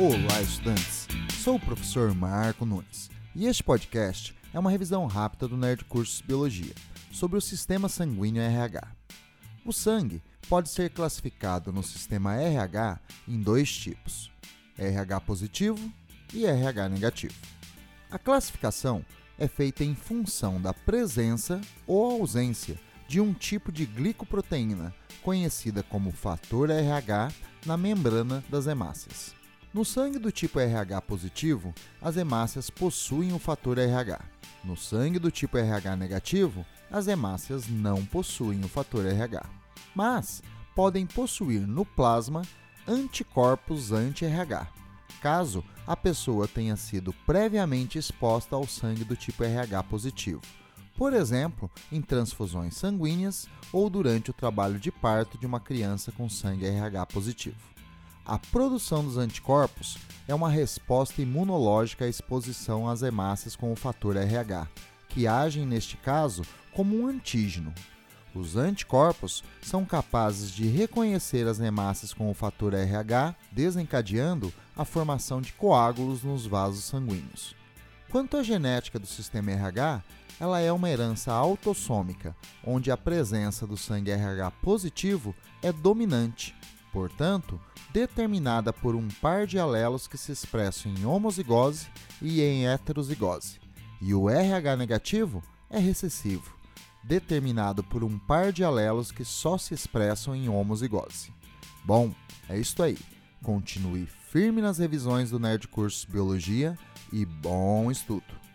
Olá, estudantes! Sou o professor Marco Nunes e este podcast é uma revisão rápida do Nerd Cursos Biologia sobre o sistema sanguíneo RH. O sangue pode ser classificado no sistema RH em dois tipos: RH positivo e RH negativo. A classificação é feita em função da presença ou ausência de um tipo de glicoproteína, conhecida como fator RH, na membrana das hemácias. No sangue do tipo RH positivo, as hemácias possuem o fator RH. No sangue do tipo RH negativo, as hemácias não possuem o fator RH. Mas podem possuir no plasma anticorpos anti-RH, caso a pessoa tenha sido previamente exposta ao sangue do tipo RH positivo, por exemplo, em transfusões sanguíneas ou durante o trabalho de parto de uma criança com sangue RH positivo. A produção dos anticorpos é uma resposta imunológica à exposição às hemácias com o fator RH, que agem, neste caso, como um antígeno. Os anticorpos são capazes de reconhecer as hemácias com o fator RH, desencadeando a formação de coágulos nos vasos sanguíneos. Quanto à genética do sistema RH, ela é uma herança autossômica, onde a presença do sangue RH positivo é dominante. Portanto, determinada por um par de alelos que se expressam em homozigose e em heterozigose. E o RH negativo é recessivo, determinado por um par de alelos que só se expressam em homozigose. Bom, é isso aí. Continue firme nas revisões do Nerd Curso Biologia e bom estudo!